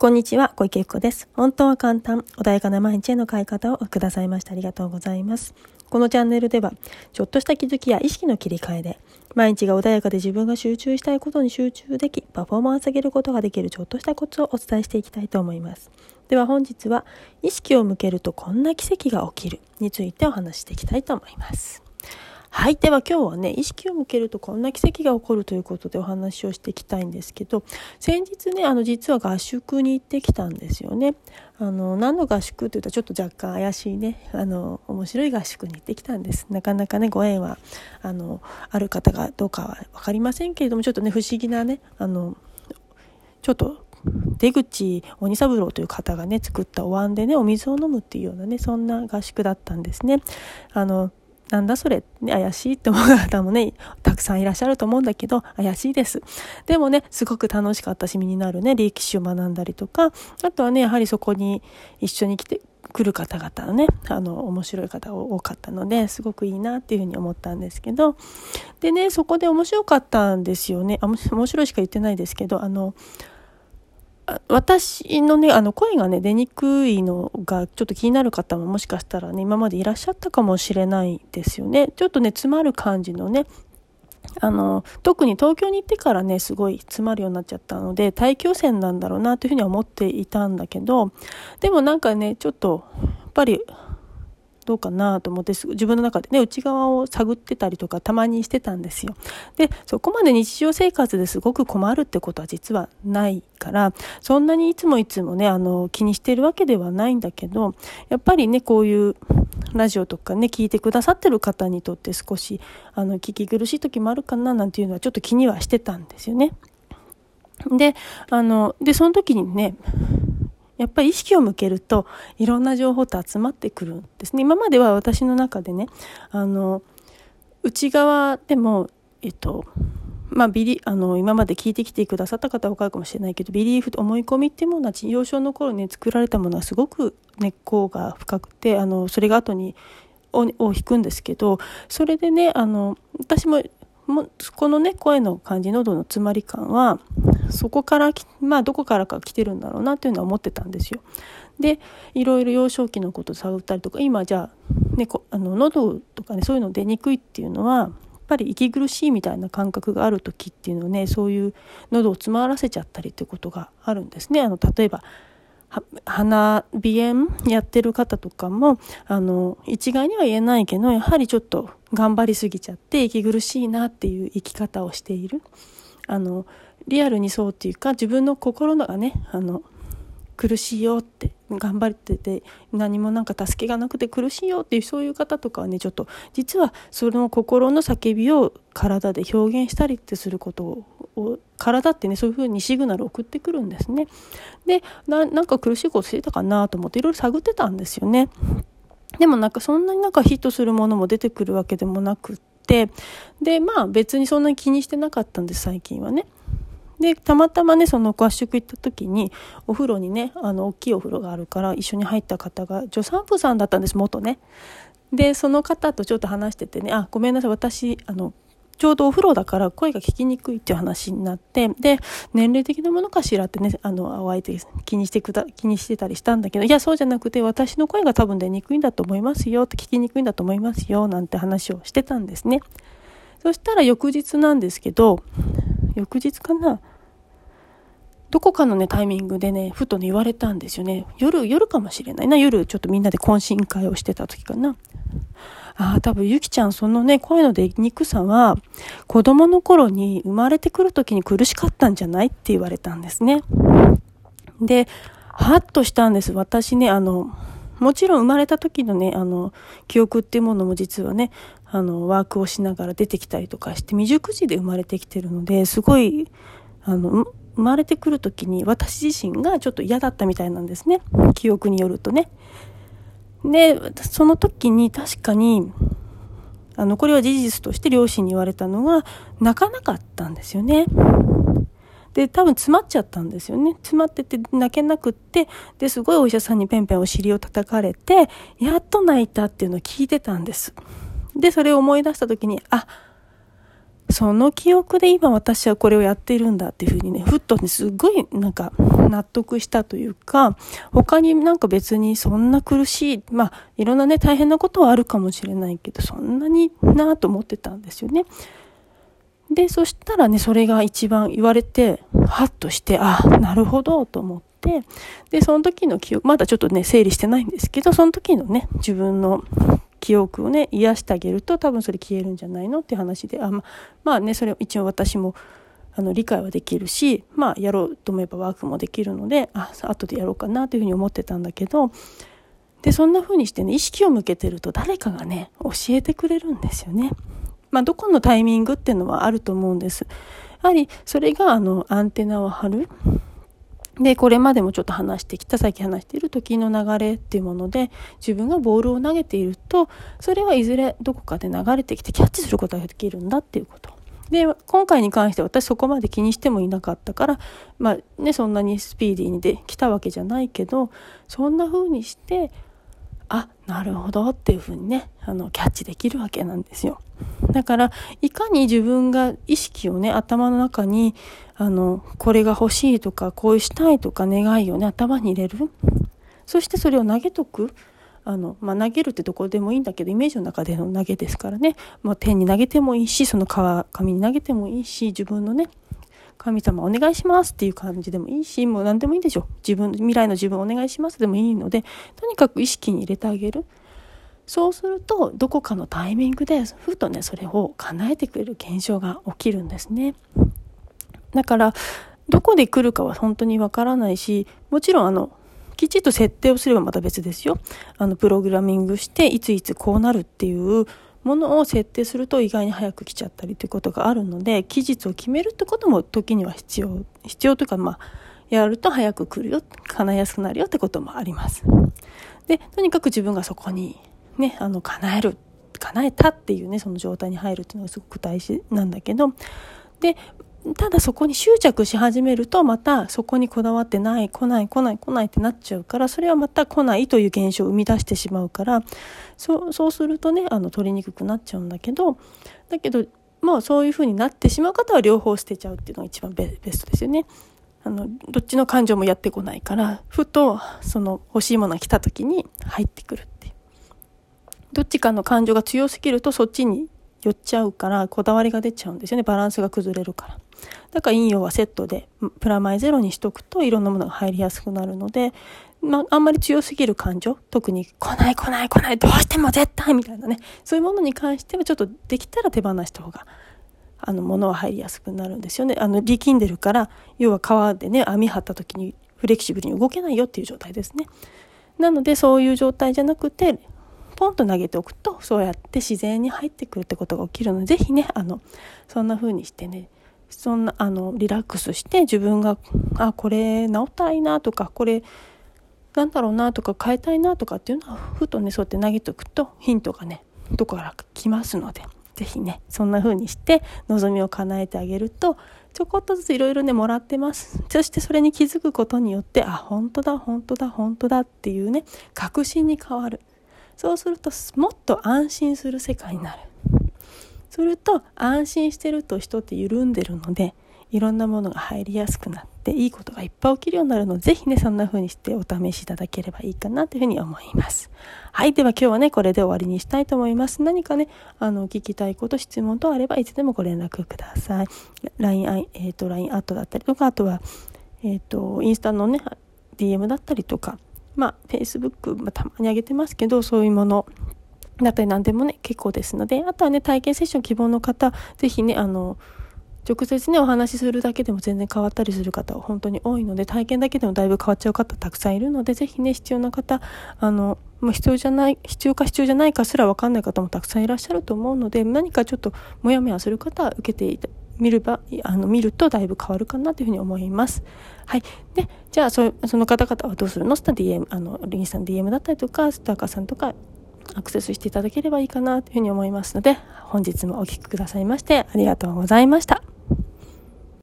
こんにちは、小池子です。本当は簡単、穏やかな毎日への変え方をくださいましてありがとうございます。このチャンネルでは、ちょっとした気づきや意識の切り替えで、毎日が穏やかで自分が集中したいことに集中でき、パフォーマンス上げることができるちょっとしたコツをお伝えしていきたいと思います。では本日は、意識を向けるとこんな奇跡が起きるについてお話していきたいと思います。はい。では今日はね、意識を向けるとこんな奇跡が起こるということでお話をしていきたいんですけど、先日ね、あの、実は合宿に行ってきたんですよね。あの、何の合宿って言うとちょっと若干怪しいね、あの、面白い合宿に行ってきたんです。なかなかね、ご縁は、あの、ある方がどうかはわかりませんけれども、ちょっとね、不思議なね、あの、ちょっと、出口鬼三郎という方がね作ったお椀でねお水を飲むっていうようなねそんな合宿だったんですね。あのなんだそれ、怪しいって思う方もね、たくさんいらっしゃると思うんだけど、怪しいです。でもね、すごく楽しかったし身になるね、歴史を学んだりとか、あとはね、やはりそこに一緒に来て、来る方々のね、あの、面白い方が多かったので、すごくいいなっていうふうに思ったんですけど、でね、そこで面白かったんですよね。面白いしか言ってないですけど、あの、私のね、あの声がね、出にくいのがちょっと気になる方ももしかしたらね、今までいらっしゃったかもしれないですよね。ちょっとね、詰まる感じのね、あの、特に東京に行ってからね、すごい詰まるようになっちゃったので、大気汚染なんだろうなというふうには思っていたんだけど、でもなんかね、ちょっと、やっぱり、どうかなと思って自分の中でね内側を探ってたりとかたまにしてたんですよ。でそこまで日常生活ですごく困るってことは実はないからそんなにいつもいつもねあの気にしてるわけではないんだけどやっぱりねこういうラジオとかね聞いてくださってる方にとって少しあの聞き苦しい時もあるかななんていうのはちょっと気にはしてたんですよね。であのでその時にねやっぱり意識を向けるといろんな情報って集まってくるんですね。今までは私の中でね、あの、内側でも、えっと、まあ、ビリあの今まで聞いてきてくださった方は分かるかもしれないけどビリーフと思い込みっていうものは幼少の頃に作られたものはすごく根っこが深くてあのそれが後にをを引くんですけどそれでねあの私ももこのね声の感じ喉の詰まり感はそこからまあどこからか来てるんだろうなっていうのは思ってたんですよ。でいろいろ幼少期のこと探ったりとか今じゃあ,、ね、あの喉とかねそういうの出にくいっていうのはやっぱり息苦しいみたいな感覚がある時っていうのはねそういう喉を詰まらせちゃったりっていうことがあるんですね。あの例えば鼻鼻炎やってる方とかもあの一概には言えないけどやはりちょっと頑張りすぎちゃって息苦しいなっていう生き方をしているあのリアルにそうっていうか自分の心がねあの苦しいよって頑張ってて何もなんか助けがなくて苦しいよっていうそういう方とかはねちょっと実はその心の叫びを体で表現したりってすることを体ってねそういう風にシグナルを送ってくるんですね。でなんか苦しいことしてたかなと思っていろいろ探ってたんですよね。でもなんかそんなになんかヒットするものも出てくるわけでもなくってでまあ別にそんなに気にしてなかったんです最近はね。でたまたまねその合宿行った時にお風呂にねあの大きいお風呂があるから一緒に入った方が助産婦さんだったんです元ね。でその方とちょっと話しててね「あごめんなさい私あのちょうどお風呂だから声が聞きにくいっていう話になって、で、年齢的なものかしらってね、あの、お相手気にしてくだ、気にしてたりしたんだけど、いや、そうじゃなくて、私の声が多分出にくいんだと思いますよって、聞きにくいんだと思いますよ、なんて話をしてたんですね。そしたら翌日なんですけど、翌日かなどこかのね、タイミングでね、ふとね、言われたんですよね。夜、夜かもしれないな。夜、ちょっとみんなで懇親会をしてた時かな。ああ、多分ゆきちゃんそのね、声の出にくさは、子供の頃に生まれてくる時に苦しかったんじゃないって言われたんですね。で、はっとしたんです。私ね、あの、もちろん生まれた時のね、あの、記憶っていうものも実はね、あの、ワークをしながら出てきたりとかして、未熟児で生まれてきてるので、すごい、あの、生まれてくる時に私自身がちょっと嫌だったみたいなんですね。記憶によるとね。で、その時に確かに、あの、これは事実として両親に言われたのが、泣かなかったんですよね。で、多分詰まっちゃったんですよね。詰まってて泣けなくって、で、すごいお医者さんにペンペンお尻を叩かれて、やっと泣いたっていうのを聞いてたんです。で、それを思い出した時に、あ、その記憶で今私はこれをやっているんだっていうふうにね、ふっとね、すごいなんか納得したというか、他になんか別にそんな苦しい、まあいろんなね、大変なことはあるかもしれないけど、そんなになぁと思ってたんですよね。で、そしたらね、それが一番言われて、ハッとして、あ、なるほど、と思って、で、その時の記憶、まだちょっとね、整理してないんですけど、その時のね、自分の記憶をね、癒してあげると多分それ消えるんじゃないのって話で、あままあね、それ一応私も、あの、理解はできるし、まあ、やろうと思えばワークもできるので、あ、後でやろうかなというふうに思ってたんだけど、で、そんな風にしてね、意識を向けてると誰かがね、教えてくれるんですよね。まあ、どこのタイミングっていうのはあると思うんです。やはり、それが、あの、アンテナを張る。で、これまでもちょっと話してきた、さっき話している時の流れっていうもので、自分がボールを投げていると、それはいずれどこかで流れてきてキャッチすることができるんだっていうこと。で、今回に関して私そこまで気にしてもいなかったから、まあね、そんなにスピーディーにできたわけじゃないけど、そんな風にして、あ、なるほどっていう風にね、あの、キャッチできるわけなんですよ。だから、いかに自分が意識をね、頭の中に、あの、これが欲しいとか、こうしたいとか願いをね、頭に入れる。そしてそれを投げとく。あの、まあ、投げるってどこでもいいんだけど、イメージの中での投げですからね。もう天に投げてもいいし、その川、紙に投げてもいいし、自分のね、神様お願いしますっていう感じでもいいし、もう何でもいいでしょ。自分、未来の自分お願いしますでもいいので、とにかく意識に入れてあげる。そうすると、どこかのタイミングで、ふとね、それを叶えてくれる現象が起きるんですね。だから、どこで来るかは本当にわからないし、もちろんあの、きちっと設定をすればまた別ですよ。あの、プログラミングして、いついつこうなるっていうものを設定すると意外に早く来ちゃったりということがあるので、期日を決めるってことも時には必要、必要というか、まあ、やると早く来るよ、叶えやすくなるよってこともあります。で、とにかく自分がそこにね、あの、叶える、叶えたっていうね、その状態に入るっていうのがすごく大事なんだけど、で、ただそこに執着し始めるとまたそこにこだわってない来ない来ない来ないってなっちゃうからそれはまた来ないという現象を生み出してしまうからそうするとねあの取りにくくなっちゃうんだけどだけどまあそういうふうになってしまう方は両方捨てちゃうっていうのが一番ベストですよね。あのどっちの感情もやってこないからふとその欲しいものが来た時に入ってくるっていう。どっちかの感情が強すぎるとそっちに寄っちゃうからこだわりが出ちゃうんですよね。バランスが崩れるから。だから陰陽はセットでプラマイゼロにしとくといろんなものが入りやすくなるので、まあ、あんまり強すぎる感情特に来ない来ない来ないどうしても絶対みたいなねそういうものに関してはちょっとできたら手放した方があの物は入りやすくなるんですよね。あの力んでるから要は川でね網張った時にフレキシブルに動けないよっていう状態ですね。なのでそういう状態じゃなくてポンと投げておくとそうやって自然に入ってくるってことが起きるので是非ねあのそんな風にしてねそんなあのリラックスして自分があこれ直ったらいいなとかこれなんだろうなとか変えたいなとかっていうのはふとねそうやって投げておくとヒントがねどこから来ますので是非ねそんな風にして望みを叶えてあげるとちょこっとずついろいろねもらってます。そしてそれに気づくことによってあ本当だ本当だ本当だっていうね確信に変わる。そうするともっと安心する世界になる。すると安心してると人って緩んでるのでいろんなものが入りやすくなっていいことがいっぱい起きるようになるのでぜひねそんな風にしてお試しいただければいいかなというふうに思います。はいでは今日はねこれで終わりにしたいと思います。何かねあの聞きたいこと質問等あればいつでもご連絡ください。LINE、えーと、LINE アットだったりとかあとはえっ、ー、とインスタのね DM だったりとかまあ Facebook、ま、たまに上げてますけどそういうものだったり何でもね、結構ですので、あとはね、体験セッション希望の方、ぜひね、あの、直接ね、お話しするだけでも全然変わったりする方は本当に多いので、体験だけでもだいぶ変わっちゃう方たくさんいるので、ぜひね、必要な方、あの、もう必要じゃない、必要か必要じゃないかすらわかんない方もたくさんいらっしゃると思うので、何かちょっとモヤモヤする方は受けていた見れば、あの、見るとだいぶ変わるかなというふうに思います。はい。で、じゃあ、そその方々はどうするの？スタ DM、あの、リンさん DM だったりとか、スターカーさんとか、アクセスしていただければいいかなというふうに思いますので、本日もお聴きくださいましてありがとうございました。